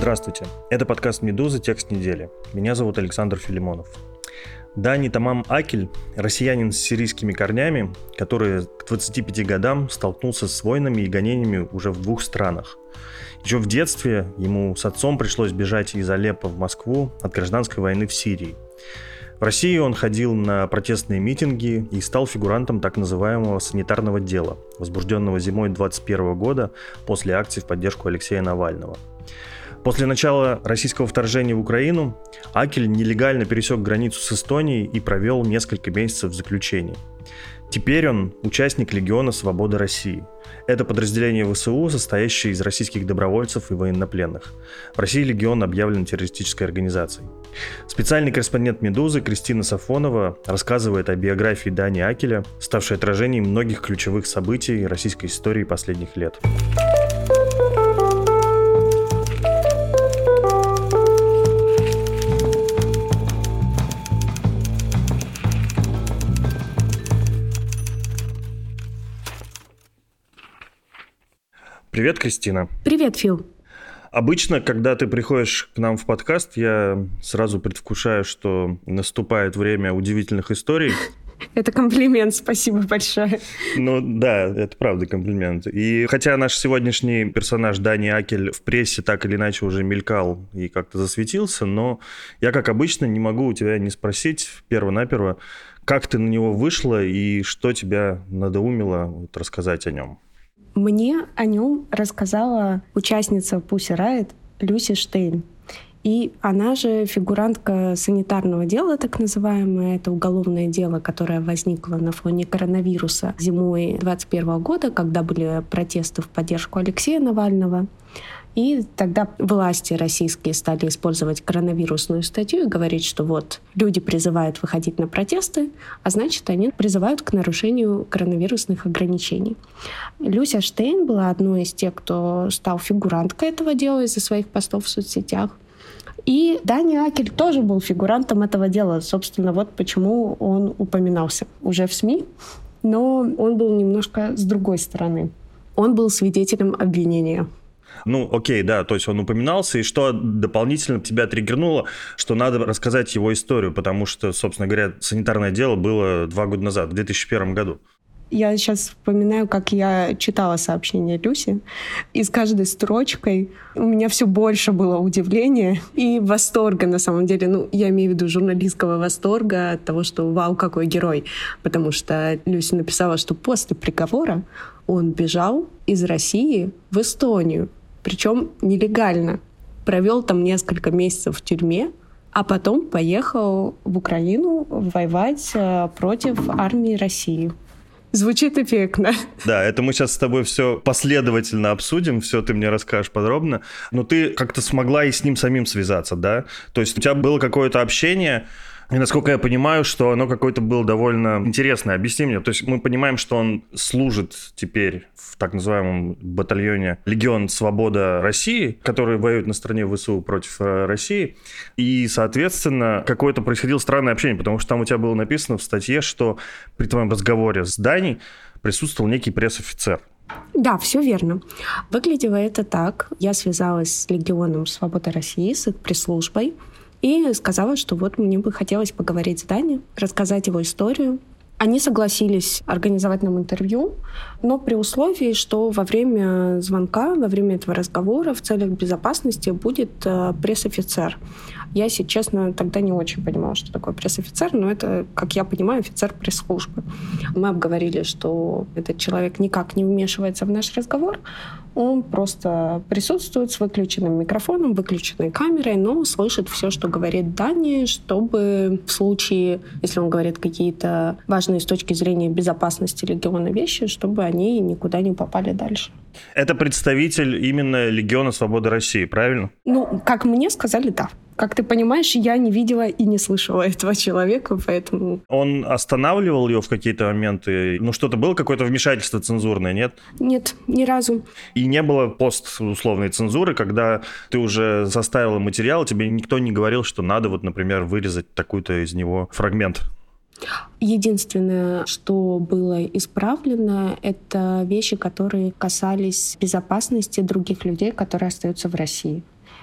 Здравствуйте, это подкаст «Медуза. Текст недели». Меня зовут Александр Филимонов. Дани Тамам Акель – россиянин с сирийскими корнями, который к 25 годам столкнулся с войнами и гонениями уже в двух странах. Еще в детстве ему с отцом пришлось бежать из Алеппо в Москву от гражданской войны в Сирии. В России он ходил на протестные митинги и стал фигурантом так называемого санитарного дела, возбужденного зимой 2021 года после акции в поддержку Алексея Навального – После начала российского вторжения в Украину Акель нелегально пересек границу с Эстонией и провел несколько месяцев в заключении. Теперь он участник Легиона Свободы России. Это подразделение ВСУ, состоящее из российских добровольцев и военнопленных. В России Легион объявлен террористической организацией. Специальный корреспондент «Медузы» Кристина Сафонова рассказывает о биографии Дани Акеля, ставшей отражением многих ключевых событий российской истории последних лет. Привет, Кристина. Привет, Фил. Обычно, когда ты приходишь к нам в подкаст, я сразу предвкушаю, что наступает время удивительных историй. Это комплимент, спасибо большое. Ну да, это правда комплимент. И хотя наш сегодняшний персонаж Дани Акель в прессе так или иначе уже мелькал и как-то засветился, но я, как обычно, не могу у тебя не спросить перво-наперво, как ты на него вышла и что тебя надоумило вот, рассказать о нем. Мне о нем рассказала участница Pussy Riot Люси Штейн. И она же фигурантка санитарного дела, так называемое. Это уголовное дело, которое возникло на фоне коронавируса зимой 2021 года, когда были протесты в поддержку Алексея Навального. И тогда власти российские стали использовать коронавирусную статью и говорить, что вот люди призывают выходить на протесты, а значит, они призывают к нарушению коронавирусных ограничений. Люся Штейн была одной из тех, кто стал фигуранткой этого дела из-за своих постов в соцсетях. И Дани Акель тоже был фигурантом этого дела. Собственно, вот почему он упоминался уже в СМИ. Но он был немножко с другой стороны. Он был свидетелем обвинения. Ну, окей, да, то есть он упоминался, и что дополнительно тебя триггернуло, что надо рассказать его историю, потому что, собственно говоря, санитарное дело было два года назад, в 2001 году. Я сейчас вспоминаю, как я читала сообщение Люси, и с каждой строчкой у меня все больше было удивления и восторга, на самом деле. Ну, я имею в виду журналистского восторга от того, что вау, какой герой. Потому что Люси написала, что после приговора он бежал из России в Эстонию причем нелегально. Провел там несколько месяцев в тюрьме, а потом поехал в Украину воевать э, против армии России. Звучит эффектно. Да, это мы сейчас с тобой все последовательно обсудим, все ты мне расскажешь подробно. Но ты как-то смогла и с ним самим связаться, да? То есть у тебя было какое-то общение, и насколько я понимаю, что оно какое-то было довольно интересное. Объясни мне. То есть мы понимаем, что он служит теперь в так называемом батальоне Легион Свобода России, который воюет на стороне ВСУ против э, России. И, соответственно, какое-то происходило странное общение, потому что там у тебя было написано в статье, что при твоем разговоре с Даней присутствовал некий пресс-офицер. Да, все верно. Выглядело это так. Я связалась с Легионом Свободы России, с их пресс-службой, и сказала, что вот мне бы хотелось поговорить с Дани, рассказать его историю. Они согласились организовать нам интервью, но при условии, что во время звонка, во время этого разговора в целях безопасности будет э, пресс-офицер. Я, если честно, тогда не очень понимала, что такое пресс-офицер, но это, как я понимаю, офицер пресс-службы. Мы обговорили, что этот человек никак не вмешивается в наш разговор, он просто присутствует с выключенным микрофоном, выключенной камерой, но слышит все, что говорит Дани, чтобы в случае, если он говорит какие-то важные с точки зрения безопасности легиона вещи, чтобы они никуда не попали дальше. Это представитель именно Легиона Свободы России, правильно? Ну, как мне сказали, да. Как ты понимаешь, я не видела и не слышала этого человека, поэтому... Он останавливал ее в какие-то моменты? Ну, что-то было, какое-то вмешательство цензурное, нет? Нет, ни разу. И не было пост условной цензуры, когда ты уже заставила материал, тебе никто не говорил, что надо вот, например, вырезать такой-то из него фрагмент? Единственное, что было исправлено, это вещи, которые касались безопасности других людей, которые остаются в России.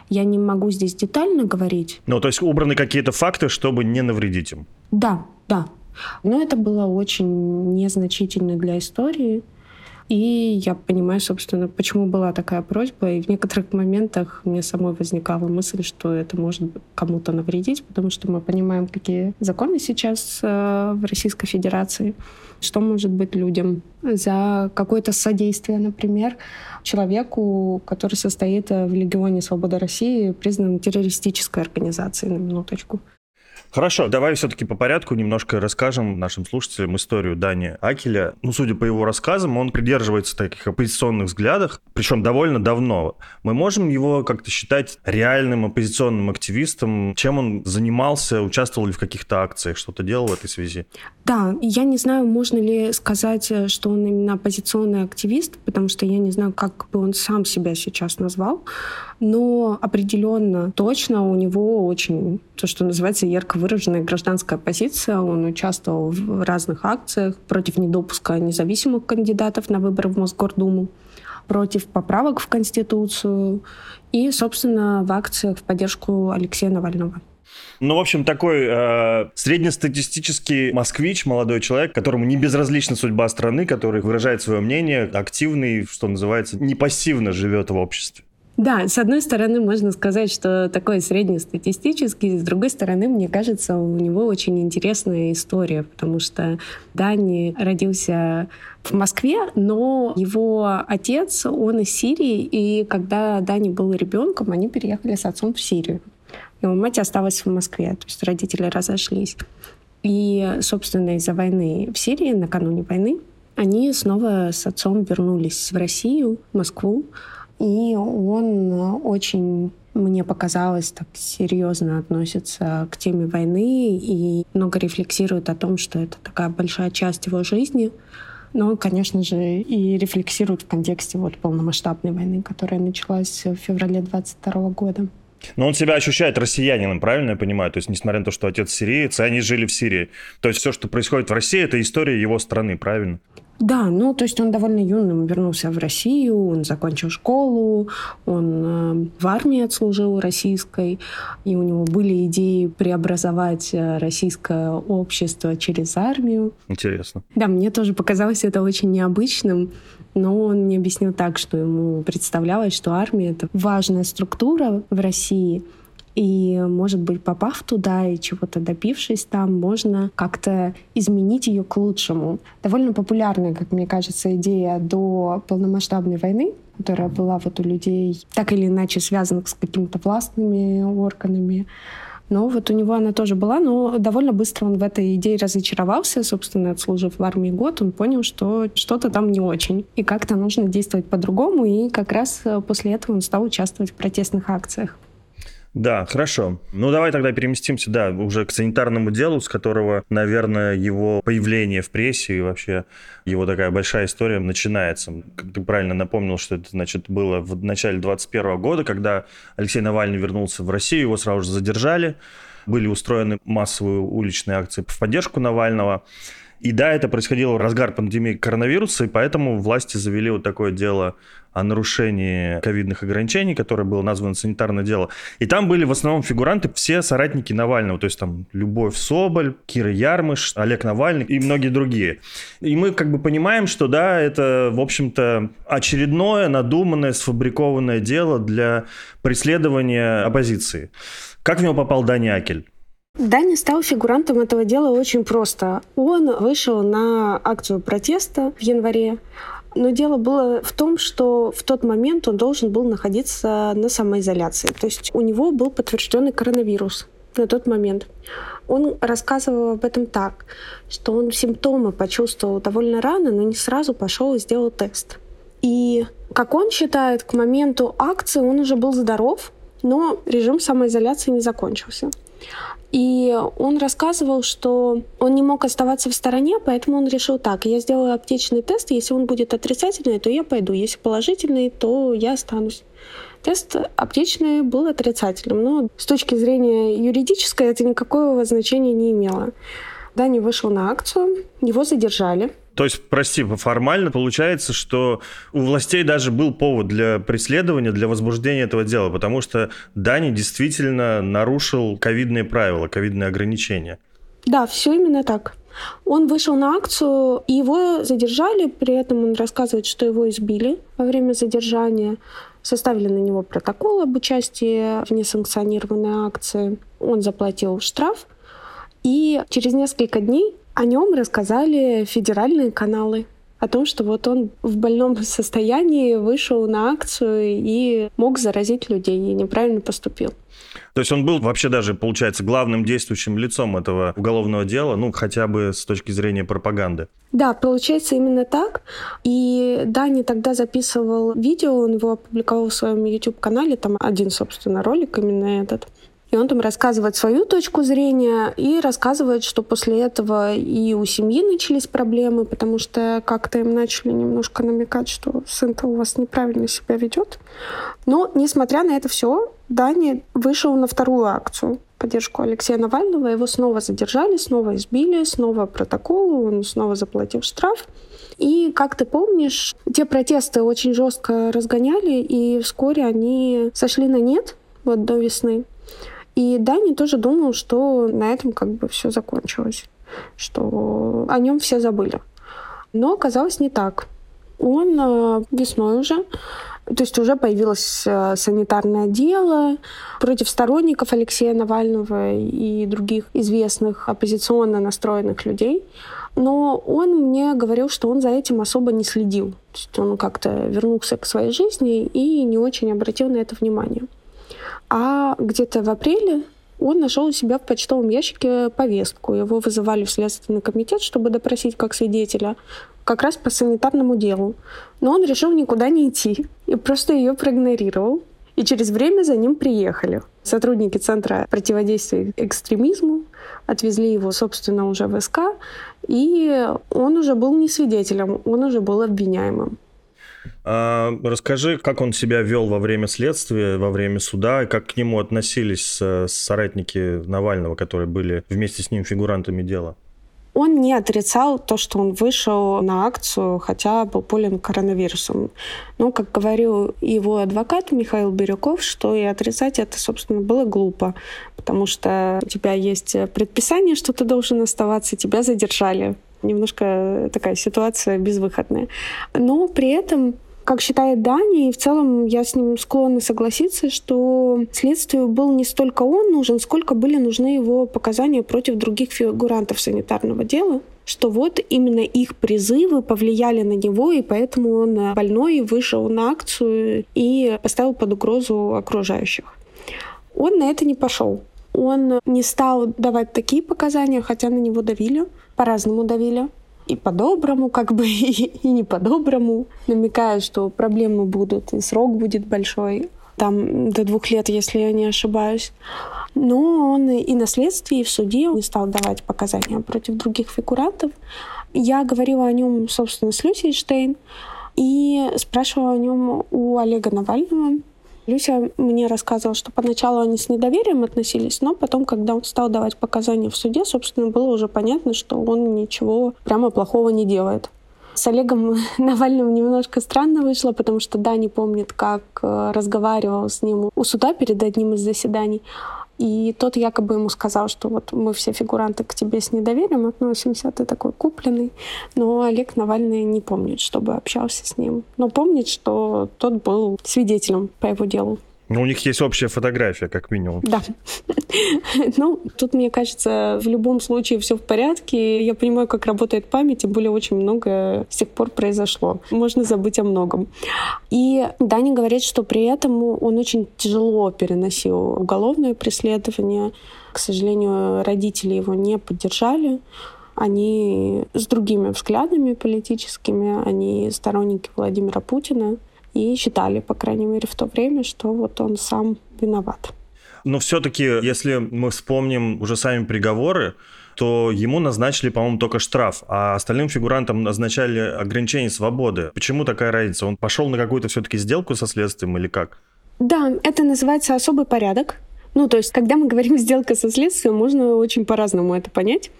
Я не могу здесь детально говорить. Ну, то есть убраны какие-то факты, чтобы не навредить им? Да, да. Но это было очень незначительно для истории. И я понимаю, собственно, почему была такая просьба. И в некоторых моментах мне самой возникала мысль, что это может кому-то навредить, потому что мы понимаем, какие законы сейчас э, в Российской Федерации, что может быть людям за какое-то содействие, например, человеку, который состоит в Легионе Свободы России, признан террористической организацией, на минуточку. Хорошо, давай все-таки по порядку немножко расскажем нашим слушателям историю Дани Акеля. Ну, судя по его рассказам, он придерживается таких оппозиционных взглядов, причем довольно давно. Мы можем его как-то считать реальным оппозиционным активистом? Чем он занимался? Участвовал ли в каких-то акциях? Что-то делал в этой связи? Да, я не знаю, можно ли сказать, что он именно оппозиционный активист, потому что я не знаю, как бы он сам себя сейчас назвал но определенно, точно у него очень, то, что называется, ярко выраженная гражданская позиция. Он участвовал в разных акциях против недопуска независимых кандидатов на выборы в Мосгордуму против поправок в Конституцию и, собственно, в акциях в поддержку Алексея Навального. Ну, в общем, такой э, среднестатистический москвич, молодой человек, которому не безразлична судьба страны, который выражает свое мнение, активный, что называется, не пассивно живет в обществе. Да, с одной стороны, можно сказать, что такой среднестатистический, с другой стороны, мне кажется, у него очень интересная история, потому что Дани родился в Москве, но его отец, он из Сирии, и когда Дани был ребенком, они переехали с отцом в Сирию. Его мать осталась в Москве, то есть родители разошлись. И, собственно, из-за войны в Сирии, накануне войны, они снова с отцом вернулись в Россию, в Москву, и он э, очень мне показалось, так серьезно относится к теме войны и много рефлексирует о том, что это такая большая часть его жизни. Но он, конечно же, и рефлексирует в контексте вот полномасштабной войны, которая началась в феврале 22 года. Но он себя ощущает россиянином, правильно я понимаю? То есть, несмотря на то, что отец сириец, они жили в Сирии. То есть, все, что происходит в России, это история его страны, правильно? Да, ну то есть он довольно юным вернулся в Россию, он закончил школу, он э, в армии отслужил российской, и у него были идеи преобразовать э, российское общество через армию. Интересно. Да, мне тоже показалось это очень необычным, но он мне объяснил так, что ему представлялось, что армия — это важная структура в России, и, может быть, попав туда и чего-то добившись там, можно как-то изменить ее к лучшему. Довольно популярная, как мне кажется, идея до полномасштабной войны, которая была вот у людей так или иначе связана с какими-то властными органами. Но вот у него она тоже была, но довольно быстро он в этой идее разочаровался, собственно, отслужив в армии год, он понял, что что-то там не очень, и как-то нужно действовать по-другому, и как раз после этого он стал участвовать в протестных акциях. Да, хорошо. Ну, давай тогда переместимся, да, уже к санитарному делу, с которого, наверное, его появление в прессе и вообще его такая большая история начинается. Как ты правильно напомнил, что это, значит, было в начале 21 года, когда Алексей Навальный вернулся в Россию, его сразу же задержали, были устроены массовые уличные акции в поддержку Навального. И да, это происходило в разгар пандемии коронавируса, и поэтому власти завели вот такое дело о нарушении ковидных ограничений, которое было названо санитарное дело. И там были в основном фигуранты все соратники Навального, то есть там Любовь Соболь, Кира Ярмыш, Олег Навальный и многие другие. И мы как бы понимаем, что да, это, в общем-то, очередное надуманное, сфабрикованное дело для преследования оппозиции. Как в него попал Дани Акель? Даня стал фигурантом этого дела очень просто. Он вышел на акцию протеста в январе, но дело было в том, что в тот момент он должен был находиться на самоизоляции. То есть у него был подтвержденный коронавирус на тот момент. Он рассказывал об этом так, что он симптомы почувствовал довольно рано, но не сразу пошел и сделал тест. И, как он считает, к моменту акции он уже был здоров, но режим самоизоляции не закончился. И он рассказывал, что он не мог оставаться в стороне, поэтому он решил так, я сделаю аптечный тест, если он будет отрицательный, то я пойду, если положительный, то я останусь. Тест аптечный был отрицательным, но с точки зрения юридической это никакого значения не имело. Дани вышел на акцию, его задержали. То есть, прости, формально получается, что у властей даже был повод для преследования, для возбуждения этого дела, потому что Дани действительно нарушил ковидные правила, ковидные ограничения. Да, все именно так. Он вышел на акцию, его задержали, при этом он рассказывает, что его избили во время задержания. Составили на него протокол об участии в несанкционированной акции. Он заплатил штраф, и через несколько дней о нем рассказали федеральные каналы о том, что вот он в больном состоянии вышел на акцию и мог заразить людей и неправильно поступил. То есть он был вообще даже, получается, главным действующим лицом этого уголовного дела, ну, хотя бы с точки зрения пропаганды. Да, получается именно так. И Дани тогда записывал видео, он его опубликовал в своем YouTube-канале, там один, собственно, ролик именно этот. И он там рассказывает свою точку зрения и рассказывает, что после этого и у семьи начались проблемы, потому что как-то им начали немножко намекать, что сын-то у вас неправильно себя ведет. Но, несмотря на это все, Дани вышел на вторую акцию поддержку Алексея Навального. Его снова задержали, снова избили, снова протокол, он снова заплатил штраф. И, как ты помнишь, те протесты очень жестко разгоняли, и вскоре они сошли на нет вот до весны. И Дани тоже думал, что на этом как бы все закончилось, что о нем все забыли. Но оказалось не так. Он э, весной уже то есть уже появилось э, санитарное дело против сторонников Алексея Навального и других известных оппозиционно настроенных людей. Но он мне говорил, что он за этим особо не следил. То есть он как-то вернулся к своей жизни и не очень обратил на это внимание. А где-то в апреле он нашел у себя в почтовом ящике повестку. Его вызывали в Следственный комитет, чтобы допросить как свидетеля, как раз по санитарному делу. Но он решил никуда не идти и просто ее проигнорировал. И через время за ним приехали. Сотрудники Центра противодействия экстремизму отвезли его, собственно, уже в СК, и он уже был не свидетелем, он уже был обвиняемым. А, расскажи, как он себя вел во время следствия, во время суда, и как к нему относились соратники Навального, которые были вместе с ним фигурантами дела? Он не отрицал то, что он вышел на акцию, хотя был болен коронавирусом. Но, как говорил его адвокат Михаил Бирюков, что и отрицать это, собственно, было глупо, потому что у тебя есть предписание, что ты должен оставаться, тебя задержали немножко такая ситуация безвыходная. Но при этом как считает Дани, и в целом я с ним склонна согласиться, что следствию был не столько он нужен, сколько были нужны его показания против других фигурантов санитарного дела, что вот именно их призывы повлияли на него, и поэтому он больной вышел на акцию и поставил под угрозу окружающих. Он на это не пошел. Он не стал давать такие показания, хотя на него давили по-разному давили. И по-доброму, как бы, и, и не по-доброму. Намекая, что проблемы будут, и срок будет большой. Там до двух лет, если я не ошибаюсь. Но он и на следствии, и в суде не стал давать показания против других фигурантов. Я говорила о нем, собственно, с Люсей Штейн и спрашивала о нем у Олега Навального. Люся мне рассказывала, что поначалу они с недоверием относились, но потом, когда он стал давать показания в суде, собственно, было уже понятно, что он ничего прямо плохого не делает. С Олегом Навальным немножко странно вышло, потому что Дани помнит, как э, разговаривал с ним у суда перед одним из заседаний. И тот якобы ему сказал, что вот мы все фигуранты к тебе с недоверием относимся, ты такой купленный. Но Олег Навальный не помнит, чтобы общался с ним. Но помнит, что тот был свидетелем по его делу. Ну, у них есть общая фотография, как минимум. Да. Ну, тут, мне кажется, в любом случае все в порядке. Я понимаю, как работает память, тем более очень много с тех пор произошло. Можно забыть о многом. И Даня говорит, что при этом он очень тяжело переносил уголовное преследование. К сожалению, родители его не поддержали они с другими взглядами политическими, они сторонники Владимира Путина и считали, по крайней мере, в то время, что вот он сам виноват. Но все-таки, если мы вспомним уже сами приговоры, то ему назначили, по-моему, только штраф, а остальным фигурантам назначали ограничение свободы. Почему такая разница? Он пошел на какую-то все-таки сделку со следствием или как? Да, это называется особый порядок. Ну, то есть, когда мы говорим «сделка со следствием», можно очень по-разному это понять.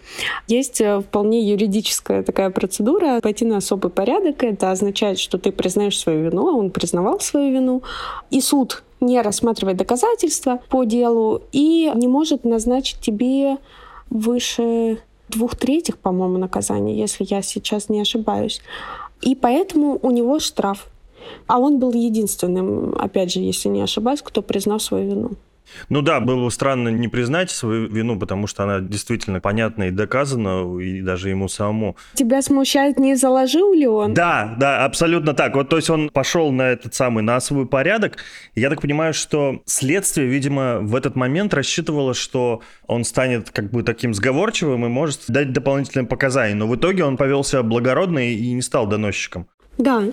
Есть э, вполне юридическая такая процедура пойти на особый порядок. Это означает, что ты признаешь свою вину, а он признавал свою вину. И суд не рассматривает доказательства по делу и не может назначить тебе выше двух третьих, по-моему, наказания, если я сейчас не ошибаюсь. И поэтому у него штраф. А он был единственным, опять же, если не ошибаюсь, кто признал свою вину. Ну да, было бы странно не признать свою вину, потому что она действительно понятна и доказана, и даже ему самому. Тебя смущает, не заложил ли он? Да, да, абсолютно так. Вот, то есть он пошел на этот самый, на свой порядок. Я так понимаю, что следствие, видимо, в этот момент рассчитывало, что он станет как бы таким сговорчивым и может дать дополнительные показания. Но в итоге он повелся благородно и не стал доносчиком. Да,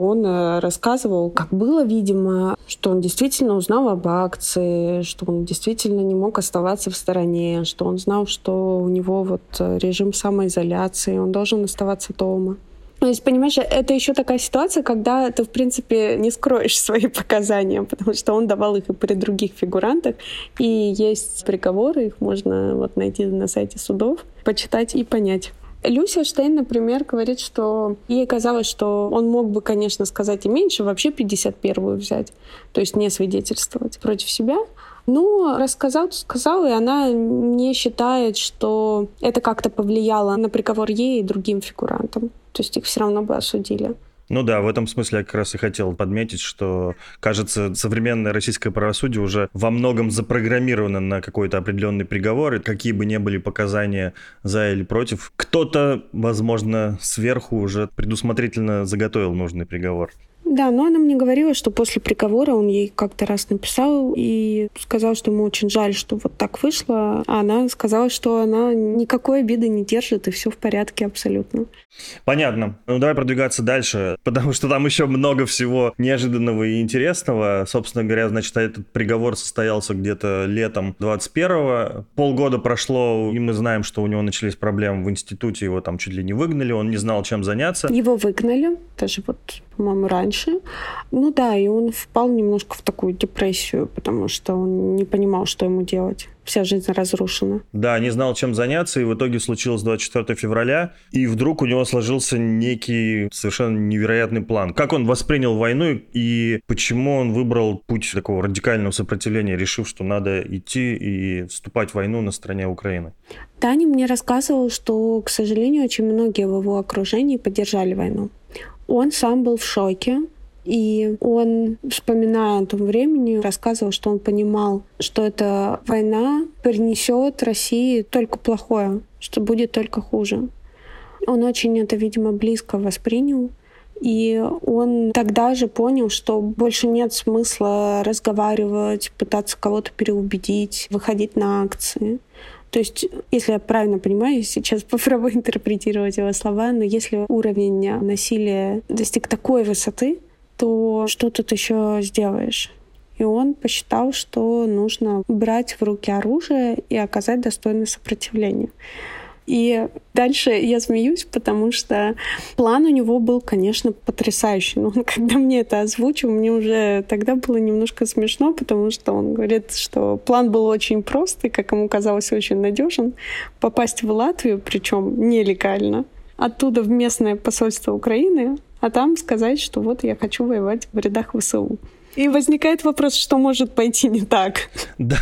он э, рассказывал, как было, видимо, что он действительно узнал об акции, что он действительно не мог оставаться в стороне, что он знал, что у него вот э, режим самоизоляции, он должен оставаться дома. То есть, понимаешь, это еще такая ситуация, когда ты, в принципе, не скроешь свои показания, потому что он давал их и при других фигурантах. И есть приговоры, их можно вот найти на сайте судов, почитать и понять. Люся Штейн, например, говорит, что ей казалось, что он мог бы, конечно, сказать и меньше, вообще 51-ю взять, то есть не свидетельствовать против себя. Но рассказал, сказал, и она не считает, что это как-то повлияло на приговор ей и другим фигурантам. То есть их все равно бы осудили. Ну да, в этом смысле я как раз и хотел подметить, что, кажется, современное российское правосудие уже во многом запрограммировано на какой-то определенный приговор, и какие бы ни были показания за или против, кто-то, возможно, сверху уже предусмотрительно заготовил нужный приговор. Да, но она мне говорила, что после приговора он ей как-то раз написал и сказал, что ему очень жаль, что вот так вышло. А она сказала, что она никакой обиды не держит, и все в порядке абсолютно. Понятно. Ну, давай продвигаться дальше, потому что там еще много всего неожиданного и интересного. Собственно говоря, значит, этот приговор состоялся где-то летом 21-го. Полгода прошло, и мы знаем, что у него начались проблемы в институте, его там чуть ли не выгнали, он не знал, чем заняться. Его выгнали, даже вот по-моему, раньше. Ну да, и он впал немножко в такую депрессию, потому что он не понимал, что ему делать. Вся жизнь разрушена. Да, не знал, чем заняться, и в итоге случилось 24 февраля, и вдруг у него сложился некий совершенно невероятный план. Как он воспринял войну и почему он выбрал путь такого радикального сопротивления, решив, что надо идти и вступать в войну на стороне Украины? Таня мне рассказывал, что, к сожалению, очень многие в его окружении поддержали войну. Он сам был в шоке, и он, вспоминая о том времени, рассказывал, что он понимал, что эта война принесет России только плохое, что будет только хуже. Он очень это, видимо, близко воспринял. И он тогда же понял, что больше нет смысла разговаривать, пытаться кого-то переубедить, выходить на акции. То есть, если я правильно понимаю, сейчас попробую интерпретировать его слова, но если уровень насилия достиг такой высоты, то что тут еще сделаешь? И он посчитал, что нужно брать в руки оружие и оказать достойное сопротивление. И дальше я смеюсь, потому что план у него был, конечно, потрясающий. Но он, когда мне это озвучил, мне уже тогда было немножко смешно, потому что он говорит, что план был очень прост и, как ему казалось, очень надежен. Попасть в Латвию, причем нелегально, оттуда в местное посольство Украины, а там сказать, что вот я хочу воевать в рядах ВСУ. И возникает вопрос, что может пойти не так. Да.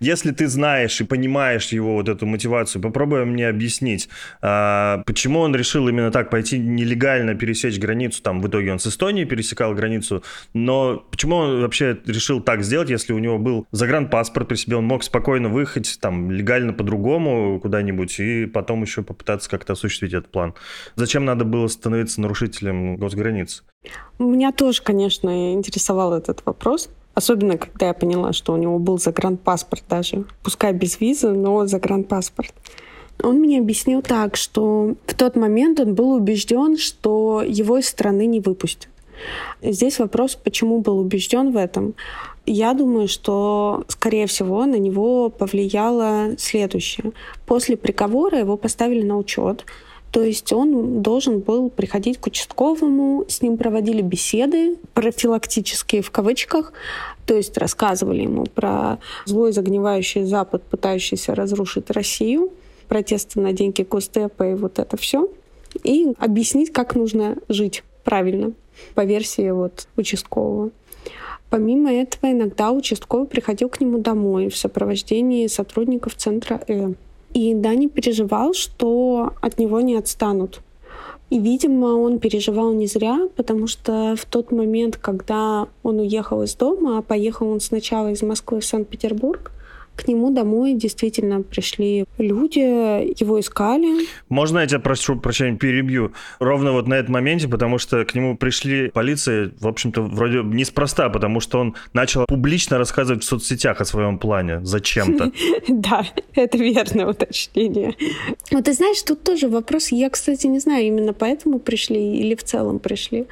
Если ты знаешь и понимаешь его вот эту мотивацию, попробуй мне объяснить, а, почему он решил именно так пойти нелегально пересечь границу. Там в итоге он с Эстонией пересекал границу. Но почему он вообще решил так сделать, если у него был загранпаспорт при себе, он мог спокойно выехать там легально по-другому куда-нибудь и потом еще попытаться как-то осуществить этот план. Зачем надо было становиться нарушителем госграниц? Меня тоже, конечно, интересовал этот вопрос. Особенно, когда я поняла, что у него был загранпаспорт даже. Пускай без визы, но загранпаспорт. Он мне объяснил так, что в тот момент он был убежден, что его из страны не выпустят. Здесь вопрос, почему был убежден в этом. Я думаю, что, скорее всего, на него повлияло следующее. После приговора его поставили на учет, То есть он должен был приходить к участковому, с ним проводили беседы, профилактические в кавычках, то есть рассказывали ему про злой загнивающий Запад, пытающийся разрушить Россию, протесты на деньги Госдепа и вот это все. И объяснить, как нужно жить правильно по версии вот участкового. Помимо этого, иногда участковый приходил к нему домой в сопровождении сотрудников центра Э. И Дани переживал, что от него не отстанут. И, видимо, он переживал не зря, потому что в тот момент, когда он уехал из дома, а поехал он сначала из Москвы в Санкт-Петербург, к нему домой действительно пришли люди, его искали. Можно я тебя прошу прощения, перебью? Ровно вот на этом моменте, потому что к нему пришли полиция, в общем-то, вроде неспроста, потому что он начал публично рассказывать в соцсетях о своем плане зачем-то. Да, это верное уточнение. Вот ты знаешь, тут тоже вопрос, я, кстати, не знаю, именно поэтому пришли или в целом пришли.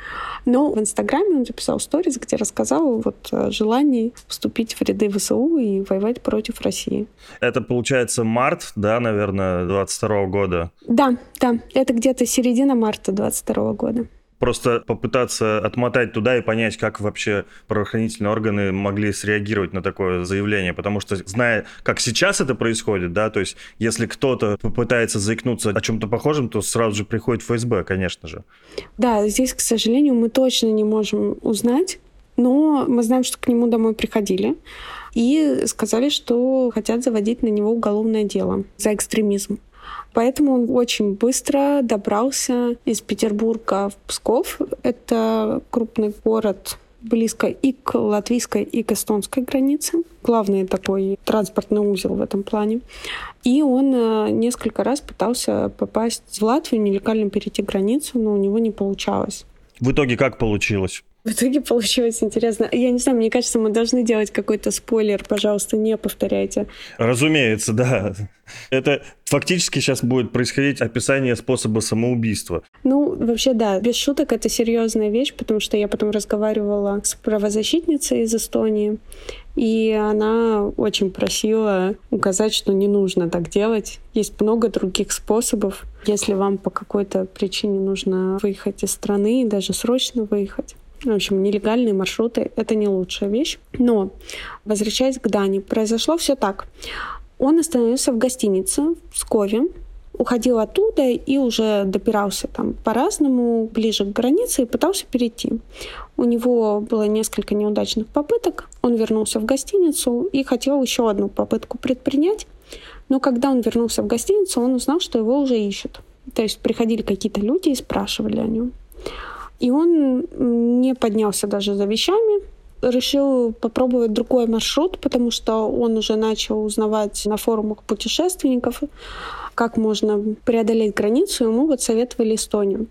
Но в Инстаграме он записал сторис, где рассказал вот о желании вступить в ряды ВСУ и воевать против против России. Это получается март, да, наверное, 22 года? Да, да, это где-то середина марта 22 года просто попытаться отмотать туда и понять, как вообще правоохранительные органы могли среагировать на такое заявление, потому что, зная, как сейчас это происходит, да, то есть если кто-то попытается заикнуться о чем-то похожем, то сразу же приходит ФСБ, конечно же. Да, здесь, к сожалению, мы точно не можем узнать, но мы знаем, что к нему домой приходили и сказали, что хотят заводить на него уголовное дело за экстремизм. Поэтому он очень быстро добрался из Петербурга в Псков. Это крупный город близко и к латвийской, и к эстонской границе. Главный такой транспортный узел в этом плане. И он э, несколько раз пытался попасть в Латвию, нелегально перейти границу, но у него не получалось. В итоге как получилось? В итоге получилось интересно. Я не знаю, мне кажется, мы должны делать какой-то спойлер. Пожалуйста, не повторяйте. Разумеется, да. Это фактически сейчас будет происходить описание способа самоубийства. Ну, вообще, да, без шуток это серьезная вещь, потому что я потом разговаривала с правозащитницей из Эстонии, и она очень просила указать, что не нужно так делать. Есть много других способов, если вам по какой-то причине нужно выехать из страны, даже срочно выехать. В общем, нелегальные маршруты — это не лучшая вещь. Но, возвращаясь к Дане, произошло все так. Он остановился в гостинице в Пскове, уходил оттуда и уже допирался там по-разному, ближе к границе и пытался перейти. У него было несколько неудачных попыток. Он вернулся в гостиницу и хотел еще одну попытку предпринять. Но когда он вернулся в гостиницу, он узнал, что его уже ищут. То есть приходили какие-то люди и спрашивали о нем. И он не поднялся даже за вещами, решил попробовать другой маршрут, потому что он уже начал узнавать на форумах путешественников, как можно преодолеть границу, ему вот советовали Эстонию.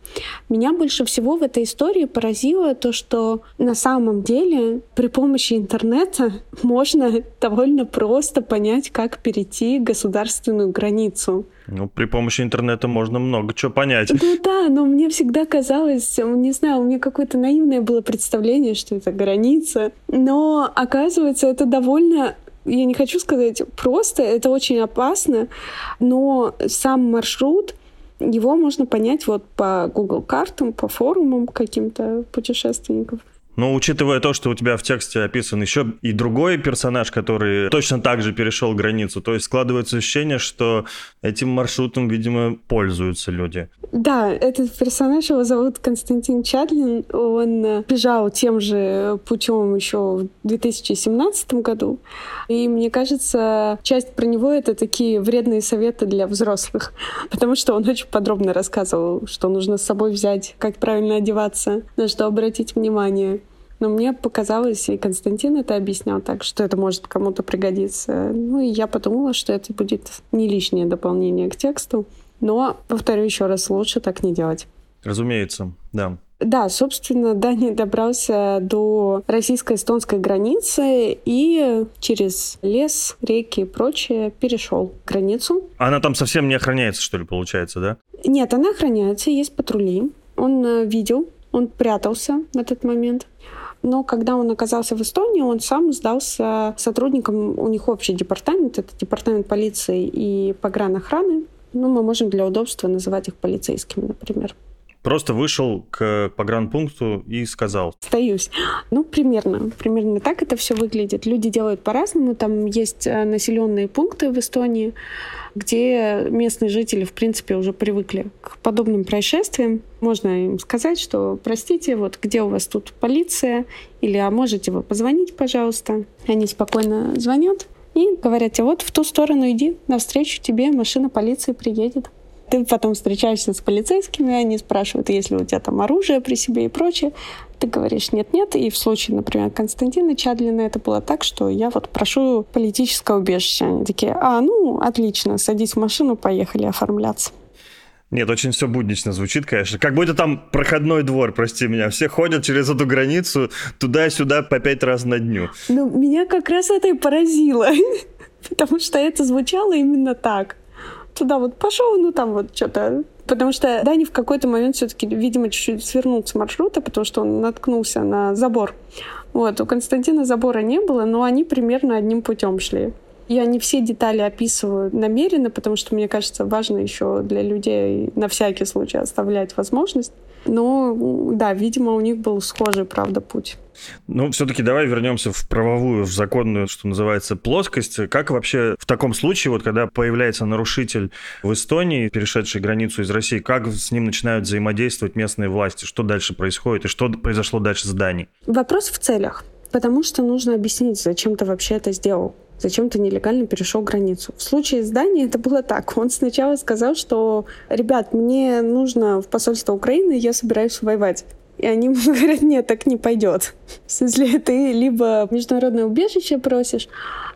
Меня больше всего в этой истории поразило то, что на самом деле при помощи интернета можно довольно просто понять, как перейти государственную границу. Ну, при помощи интернета можно много чего понять. Ну да, но мне всегда казалось, не знаю, у меня какое-то наивное было представление, что это граница. Но оказывается, это довольно я не хочу сказать просто, это очень опасно, но сам маршрут, его можно понять вот по Google картам, по форумам каким-то путешественников. Но учитывая то, что у тебя в тексте описан еще и другой персонаж, который точно так же перешел границу, то есть складывается ощущение, что этим маршрутом, видимо, пользуются люди. Да, этот персонаж, его зовут Константин Чадлин, он э, бежал тем же путем еще в 2017 году. И мне кажется, часть про него — это такие вредные советы для взрослых, потому что он очень подробно рассказывал, что нужно с собой взять, как правильно одеваться, на что обратить внимание. Но мне показалось, и Константин это объяснял так, что это может кому-то пригодиться. Ну и я подумала, что это будет не лишнее дополнение к тексту. Но, повторю еще раз, лучше так не делать. Разумеется, да. Да, собственно, Дани добрался до российско-эстонской границы и через лес, реки и прочее перешел границу. Она там совсем не охраняется, что ли, получается, да? Нет, она охраняется, есть патрули. Он э, видел, он прятался в этот момент. Но когда он оказался в Эстонии, он сам сдался сотрудникам, у них общий департамент, это департамент полиции и погранохраны. Ну, мы можем для удобства называть их полицейскими, например. Просто вышел к погранпункту и сказал. Остаюсь. Ну, примерно. Примерно так это все выглядит. Люди делают по-разному. Там есть э, населенные пункты в Эстонии, где местные жители, в принципе, уже привыкли к подобным происшествиям. Можно им сказать, что, простите, вот где у вас тут полиция, или а можете вы позвонить, пожалуйста. Они спокойно звонят и говорят тебе, вот в ту сторону иди, навстречу тебе машина полиции приедет. Ты потом встречаешься с полицейскими, они спрашивают, есть ли у тебя там оружие при себе и прочее. Ты говоришь нет-нет, и в случае, например, Константина Чадлина это было так, что я вот прошу политическое убежище. Они такие, а, ну, отлично, садись в машину, поехали оформляться. Нет, очень все буднично звучит, конечно. Как будто там проходной двор, прости меня. Все ходят через эту границу туда-сюда по пять раз на дню. Ну, меня как раз это и поразило. Потому что это звучало именно так туда вот пошел, ну там вот что-то. Потому что Дани в какой-то момент все-таки, видимо, чуть-чуть свернул с маршрута, потому что он наткнулся на забор. Вот, у Константина забора не было, но они примерно одним путем шли. Я не все детали описываю намеренно, потому что мне кажется, важно еще для людей на всякий случай оставлять возможность. Но да, видимо, у них был схожий, правда, путь. Ну, все-таки давай вернемся в правовую, в законную, что называется, плоскость. Как вообще в таком случае, вот когда появляется нарушитель в Эстонии, перешедший границу из России, как с ним начинают взаимодействовать местные власти? Что дальше происходит и что произошло дальше с Данией? Вопрос в целях. Потому что нужно объяснить, зачем ты вообще это сделал зачем ты нелегально перешел границу. В случае с Данией это было так. Он сначала сказал, что, ребят, мне нужно в посольство Украины, я собираюсь воевать. И они ему говорят, нет, так не пойдет. В смысле, ты либо международное убежище просишь,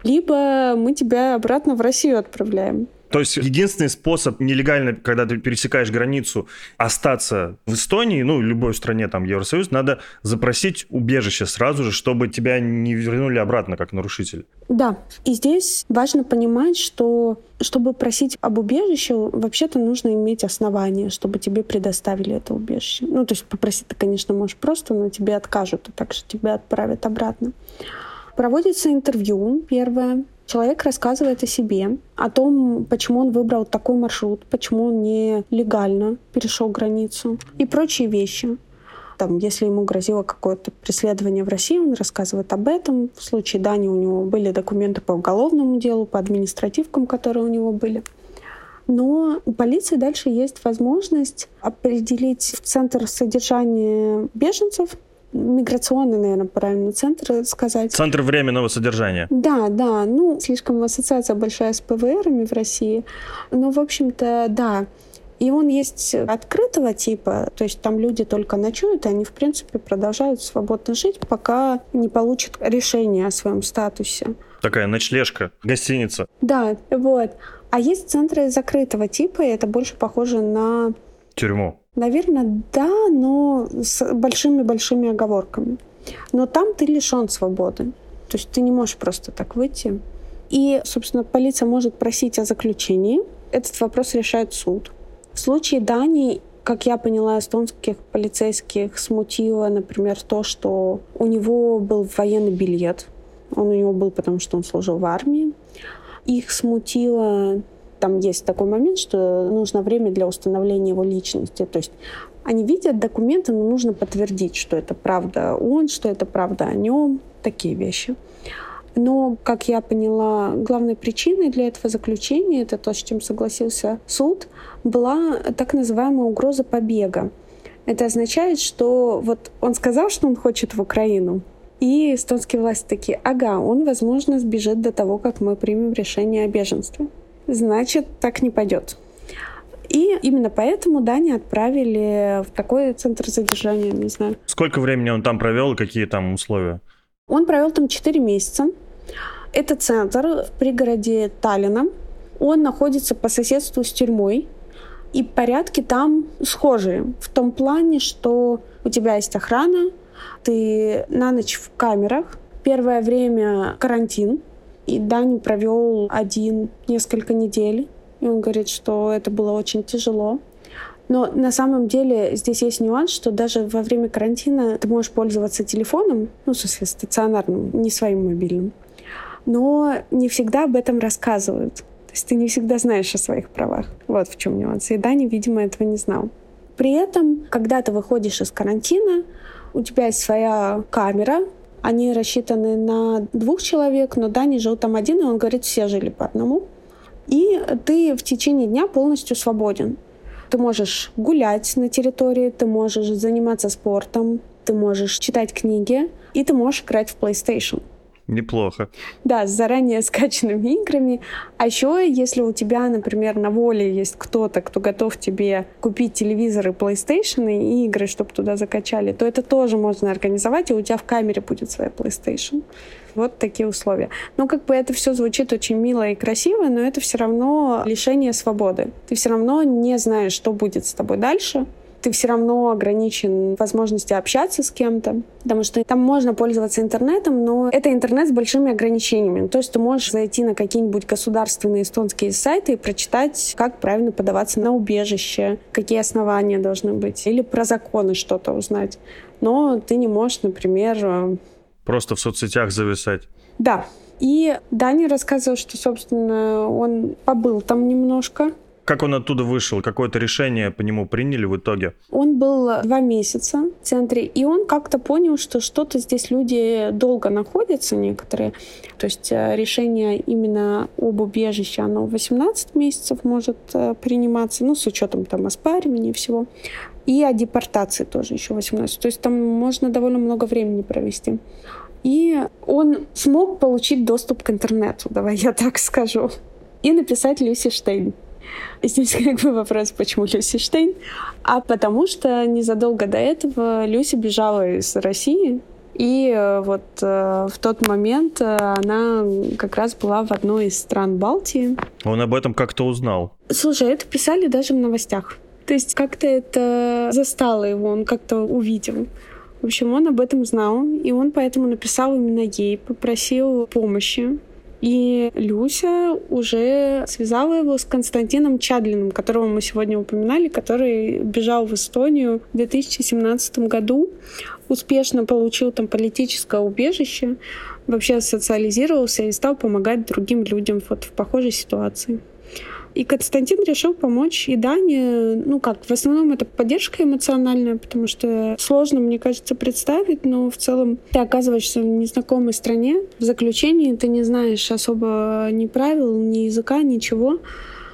либо мы тебя обратно в Россию отправляем. То есть единственный способ нелегально, когда ты пересекаешь границу, остаться в Эстонии, ну, в любой стране там Евросоюз, надо запросить убежище сразу же, чтобы тебя не вернули обратно как нарушитель. Да, и здесь важно понимать, что чтобы просить об убежище, вообще-то нужно иметь основания, чтобы тебе предоставили это убежище. Ну, то есть попросить ты, конечно, можешь просто, но тебе откажут, и также тебя отправят обратно. Проводится интервью первое, Человек рассказывает о себе, о том, почему он выбрал такой маршрут, почему он не легально перешел границу и прочие вещи. Там, если ему грозило какое-то преследование в России, он рассказывает об этом. В случае Дани у него были документы по уголовному делу, по административкам, которые у него были. Но у полиции дальше есть возможность определить центр содержания беженцев, миграционный, наверное, правильно, центр сказать. Центр временного содержания. Да, да. Ну, слишком ассоциация большая с ПВРами в России. Но, в общем-то, да. И он есть открытого типа, то есть там люди только ночуют, и они, в принципе, продолжают свободно жить, пока не получат решение о своем статусе. Такая ночлежка, гостиница. Да, вот. А есть центры закрытого типа, и это больше похоже на... Тюрьму. Наверное, да, но с большими-большими оговорками. Но там ты лишен свободы. То есть ты не можешь просто так выйти. И, собственно, полиция может просить о заключении. Этот вопрос решает суд. В случае Дании, как я поняла, эстонских полицейских смутило, например, то, что у него был военный билет. Он у него был, потому что он служил в армии. Их смутило там есть такой момент, что нужно время для установления его личности. То есть они видят документы, но нужно подтвердить, что это правда он, что это правда о нем, такие вещи. Но, как я поняла, главной причиной для этого заключения, это то, с чем согласился суд, была так называемая угроза побега. Это означает, что вот он сказал, что он хочет в Украину, и эстонские власти такие, ага, он, возможно, сбежит до того, как мы примем решение о беженстве значит, так не пойдет. И именно поэтому Дани отправили в такой центр задержания, не знаю. Сколько времени он там провел и какие там условия? Он провел там 4 месяца. Это центр в пригороде Таллина. Он находится по соседству с тюрьмой. И порядки там схожие. В том плане, что у тебя есть охрана, ты на ночь в камерах. Первое время карантин, и Дани провел один несколько недель. И он говорит, что это было очень тяжело. Но на самом деле здесь есть нюанс, что даже во время карантина ты можешь пользоваться телефоном, ну, в смысле, стационарным, не своим мобильным. Но не всегда об этом рассказывают. То есть ты не всегда знаешь о своих правах. Вот в чем нюанс. И Дани, видимо, этого не знал. При этом, когда ты выходишь из карантина, у тебя есть своя камера, они рассчитаны на двух человек, но Дани жил там один, и он говорит, все жили по одному. И ты в течение дня полностью свободен. Ты можешь гулять на территории, ты можешь заниматься спортом, ты можешь читать книги, и ты можешь играть в PlayStation. Неплохо. Да, с заранее скачанными играми. А еще, если у тебя, например, на воле есть кто-то, кто готов тебе купить телевизоры, PlayStation и игры, чтобы туда закачали, то это тоже можно организовать, и у тебя в камере будет своя PlayStation. Вот такие условия. Ну, как бы это все звучит очень мило и красиво, но это все равно лишение свободы. Ты все равно не знаешь, что будет с тобой дальше ты все равно ограничен в возможности общаться с кем-то, потому что там можно пользоваться интернетом, но это интернет с большими ограничениями. То есть ты можешь зайти на какие-нибудь государственные эстонские сайты и прочитать, как правильно подаваться на убежище, какие основания должны быть, или про законы что-то узнать. Но ты не можешь, например... Э, Просто в соцсетях зависать. Да, и Даня рассказывал, что, собственно, он побыл там немножко, как он оттуда вышел? Какое-то решение по нему приняли в итоге? Он был два месяца в центре, и он как-то понял, что что-то здесь люди долго находятся, некоторые. То есть э, решение именно об убежище, оно 18 месяцев может э, приниматься, ну, с учетом там оспаривания всего. И о депортации тоже еще 18. То есть там можно довольно много времени провести. И он смог получить доступ к интернету, давай я так скажу, и написать Люси Штейн. Здесь как бы вопрос, почему Люси Штейн? А потому что незадолго до этого Люси бежала из России, и э, вот э, в тот момент э, она как раз была в одной из стран Балтии. Он об этом как-то узнал? Слушай, это писали даже в новостях. То есть как-то это застало его, он как-то увидел. В общем, он об этом знал, и он поэтому написал именно ей, попросил помощи. И Люся уже связала его с Константином Чадлиным, которого мы сегодня упоминали, который бежал в Эстонию в 2017 году, успешно получил там политическое убежище, вообще социализировался и стал помогать другим людям вот в похожей ситуации. И Константин решил помочь и Дане, ну как, в основном это поддержка эмоциональная, потому что сложно, мне кажется, представить, но в целом ты оказываешься в незнакомой стране, в заключении ты не знаешь особо ни правил, ни языка, ничего.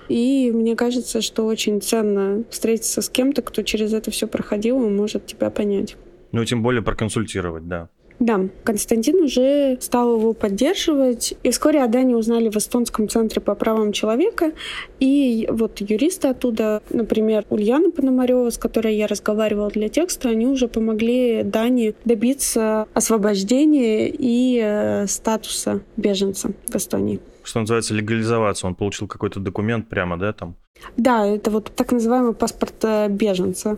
И мне кажется, что очень ценно встретиться с кем-то, кто через это все проходил и может тебя понять. Ну, тем более проконсультировать, да. Да, Константин уже стал его поддерживать. И вскоре о Дане узнали в Эстонском центре по правам человека. И вот юристы оттуда, например, Ульяна Пономарева, с которой я разговаривала для текста, они уже помогли Дане добиться освобождения и э, статуса беженца в Эстонии. Что называется, легализоваться. Он получил какой-то документ прямо, да, там? Да, это вот так называемый паспорт э, беженца.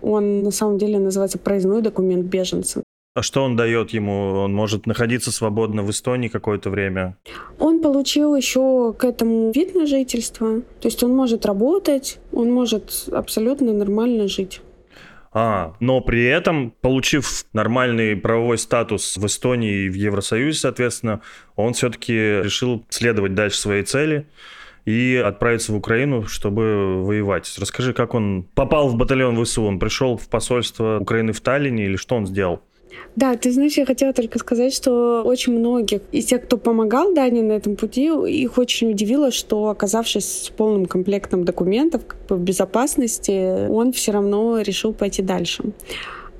Он на самом деле называется проездной документ беженца. А что он дает ему? Он может находиться свободно в Эстонии какое-то время? Он получил еще к этому вид на жительство. То есть он может работать, он может абсолютно нормально жить. А, но при этом, получив нормальный правовой статус в Эстонии и в Евросоюзе, соответственно, он все-таки решил следовать дальше своей цели и отправиться в Украину, чтобы воевать. Расскажи, как он попал в батальон ВСУ? Он пришел в посольство Украины в Таллине или что он сделал? Да, ты знаешь, я хотела только сказать, что очень многих из тех, кто помогал Дане на этом пути, их очень удивило, что оказавшись с полным комплектом документов как бы в безопасности, он все равно решил пойти дальше.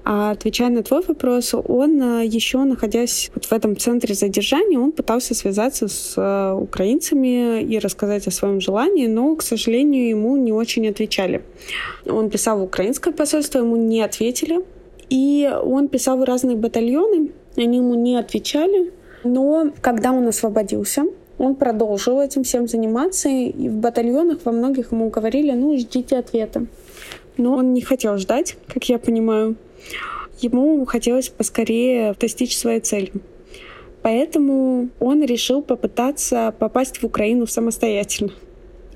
А отвечая на твой вопрос, он э, еще находясь вот в этом центре задержания, он пытался связаться с э, украинцами и рассказать о своем желании, но, к сожалению, ему не очень отвечали. Он писал в украинское посольство, ему не ответили. И он писал в разные батальоны, они ему не отвечали. Но когда он освободился, он продолжил этим всем заниматься, и в батальонах во многих ему говорили, ну, ждите ответа. Но он не хотел ждать, как я понимаю. Ему хотелось поскорее достичь своей цели. Поэтому он решил попытаться попасть в Украину самостоятельно.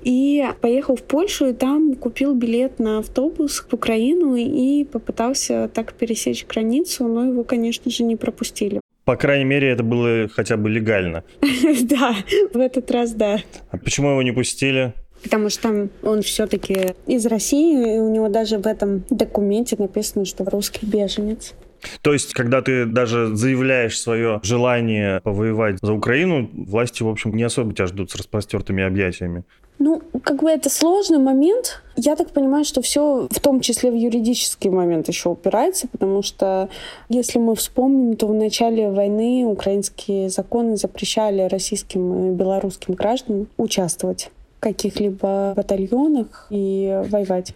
И поехал в Польшу, и там купил билет на автобус в Украину и попытался так пересечь границу, но его, конечно же, не пропустили. По крайней мере, это было хотя бы легально. Да, в этот раз да. А почему его не пустили? Потому что он все-таки из России, и у него даже в этом документе написано, что русский беженец. То есть, когда ты даже заявляешь свое желание повоевать за Украину, власти, в общем, не особо тебя ждут с распростертыми объятиями. Ну, как бы это сложный момент. Я так понимаю, что все в том числе в юридический момент еще упирается, потому что если мы вспомним, то в начале войны украинские законы запрещали российским и белорусским гражданам участвовать в каких-либо батальонах и воевать.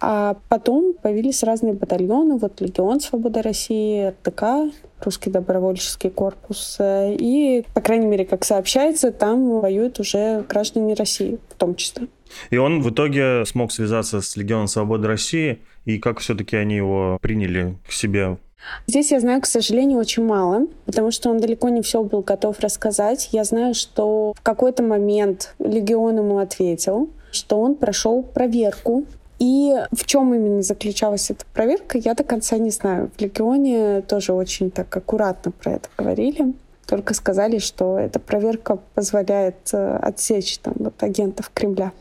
А потом появились разные батальоны, вот Легион Свободы России, РТК, Русский добровольческий корпус. И, по крайней мере, как сообщается, там воюют уже граждане России в том числе. И он в итоге смог связаться с Легионом Свободы России, и как все-таки они его приняли к себе Здесь я знаю, к сожалению, очень мало, потому что он далеко не все был готов рассказать. Я знаю, что в какой-то момент Легион ему ответил, что он прошел проверку и в чем именно заключалась эта проверка, я до конца не знаю. В Легионе тоже очень так аккуратно про это говорили. Только сказали, что эта проверка позволяет э, отсечь там, вот, агентов Кремля.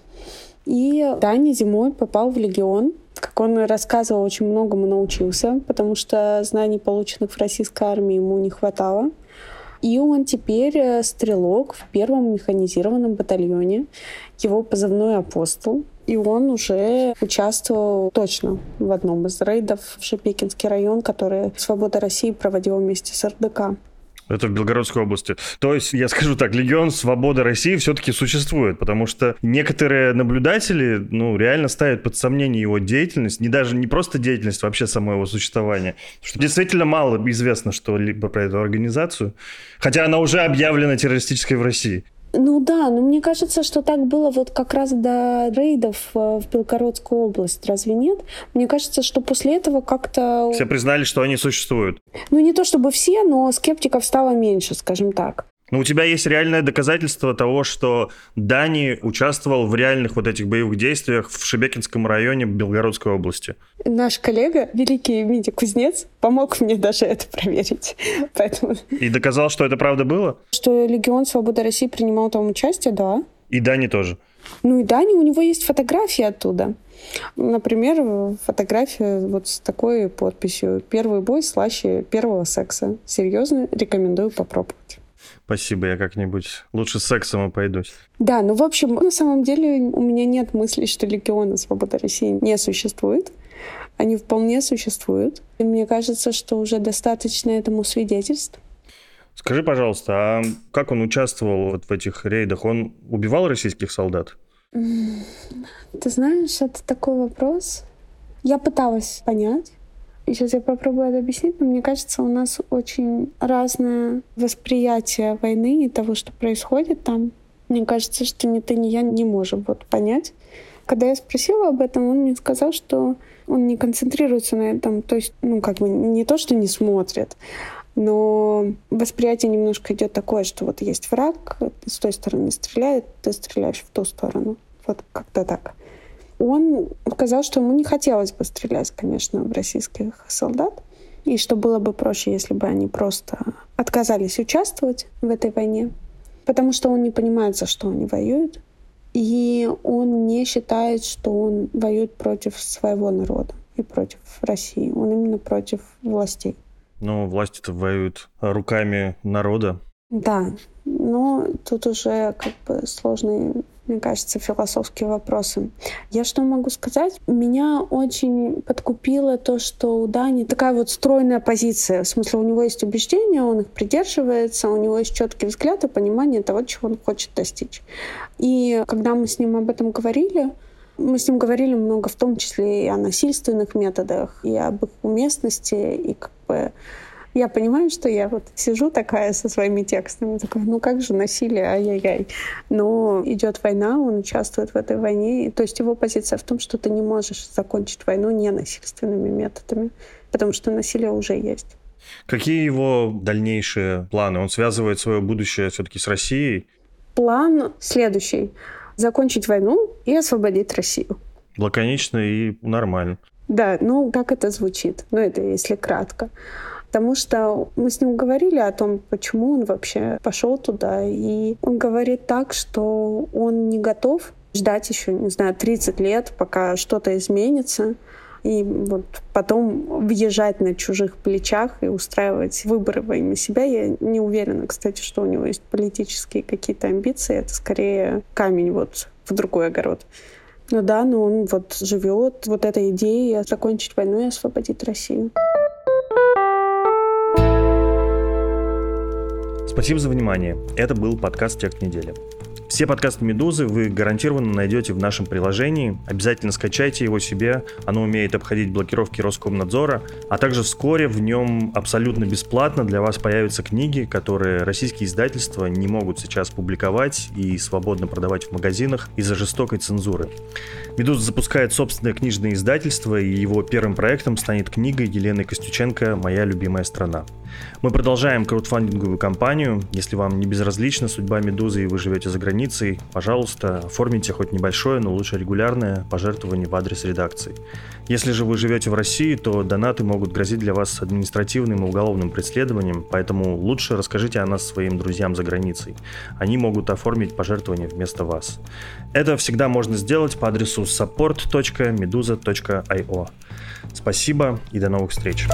И Даня зимой попал в Легион. Как он рассказывал, очень многому научился, потому что знаний, полученных в российской армии, ему не хватало. И он теперь э, стрелок в первом механизированном батальоне. Его позывной «Апостол». И он уже участвовал точно в одном из рейдов в Шепекинский район, который «Свобода России» проводила вместе с РДК. Это в Белгородской области. То есть, я скажу так, Легион Свободы России все-таки существует, потому что некоторые наблюдатели, ну, реально ставят под сомнение его деятельность, не даже не просто деятельность, вообще само его существование. Что действительно мало известно что-либо про эту организацию, хотя она уже объявлена террористической в России. Ну да, но мне кажется, что так было вот как раз до рейдов э, в Белгородскую область, разве нет? Мне кажется, что после этого как-то... Все признали, что они существуют. Ну не то чтобы все, но скептиков стало меньше, скажем так. Но у тебя есть реальное доказательство того, что Дани участвовал в реальных вот этих боевых действиях в Шебекинском районе Белгородской области. Наш коллега, великий Митя Кузнец, помог мне даже это проверить. Поэтому... И доказал, что это правда было? Что Легион Свободы России принимал там участие, да. И Дани тоже? Ну и Дани, у него есть фотографии оттуда. Например, фотография вот с такой подписью «Первый бой слаще первого секса». Серьезно, рекомендую попробовать. Спасибо, я как-нибудь лучше сексом обойдусь. Да, ну, в общем, на самом деле у меня нет мысли, что легионы Свободы России не существует. Они вполне существуют. И мне кажется, что уже достаточно этому свидетельств. Скажи, пожалуйста, а как он участвовал вот в этих рейдах? Он убивал российских солдат? Ты знаешь, это такой вопрос. Я пыталась понять. Сейчас я попробую это объяснить, но мне кажется, у нас очень разное восприятие войны и того, что происходит там. Мне кажется, что ни ты, ни я не можем вот понять. Когда я спросила об этом, он мне сказал, что он не концентрируется на этом. То есть, ну, как бы не то, что не смотрит, но восприятие немножко идет такое, что вот есть враг, с той стороны стреляет, ты стреляешь в ту сторону. Вот как-то так. Он сказал, что ему не хотелось бы стрелять, конечно, в российских солдат, и что было бы проще, если бы они просто отказались участвовать в этой войне, потому что он не понимает, за что они воюют, и он не считает, что он воюет против своего народа и против России. Он именно против властей. Ну, власти-то воюют руками народа. Да, но тут уже как бы сложный мне кажется, философские вопросы. Я что могу сказать? Меня очень подкупило то, что у Дани такая вот стройная позиция. В смысле, у него есть убеждения, он их придерживается, у него есть четкий взгляд и понимание того, чего он хочет достичь. И когда мы с ним об этом говорили, мы с ним говорили много, в том числе и о насильственных методах, и об их уместности, и как бы я понимаю, что я вот сижу такая со своими текстами, такая, ну как же насилие, ай-яй-яй. Но идет война, он участвует в этой войне. То есть его позиция в том, что ты не можешь закончить войну ненасильственными методами, потому что насилие уже есть. Какие его дальнейшие планы? Он связывает свое будущее все-таки с Россией? План следующий. Закончить войну и освободить Россию. Лаконично и нормально. Да, ну как это звучит? Ну это если кратко. Потому что мы с ним говорили о том, почему он вообще пошел туда, и он говорит так, что он не готов ждать еще, не знаю, 30 лет, пока что-то изменится, и вот потом въезжать на чужих плечах и устраивать выборы во имя себя. Я не уверена, кстати, что у него есть политические какие-то амбиции. Это скорее камень вот в другой огород. Ну да, но он вот живет вот этой идеей закончить войну и освободить Россию. Спасибо за внимание. Это был подкаст «Текст недели». Все подкасты «Медузы» вы гарантированно найдете в нашем приложении. Обязательно скачайте его себе. Оно умеет обходить блокировки Роскомнадзора. А также вскоре в нем абсолютно бесплатно для вас появятся книги, которые российские издательства не могут сейчас публиковать и свободно продавать в магазинах из-за жестокой цензуры. «Медуза» запускает собственное книжное издательство, и его первым проектом станет книга Елены Костюченко «Моя любимая страна». Мы продолжаем краудфандинговую кампанию. Если вам не безразлична судьба «Медузы» и вы живете за границей, пожалуйста, оформите хоть небольшое, но лучше регулярное пожертвование в адрес редакции. Если же вы живете в России, то донаты могут грозить для вас административным и уголовным преследованием, поэтому лучше расскажите о нас своим друзьям за границей. Они могут оформить пожертвование вместо вас. Это всегда можно сделать по адресу support.meduza.io. Спасибо и до новых встреч.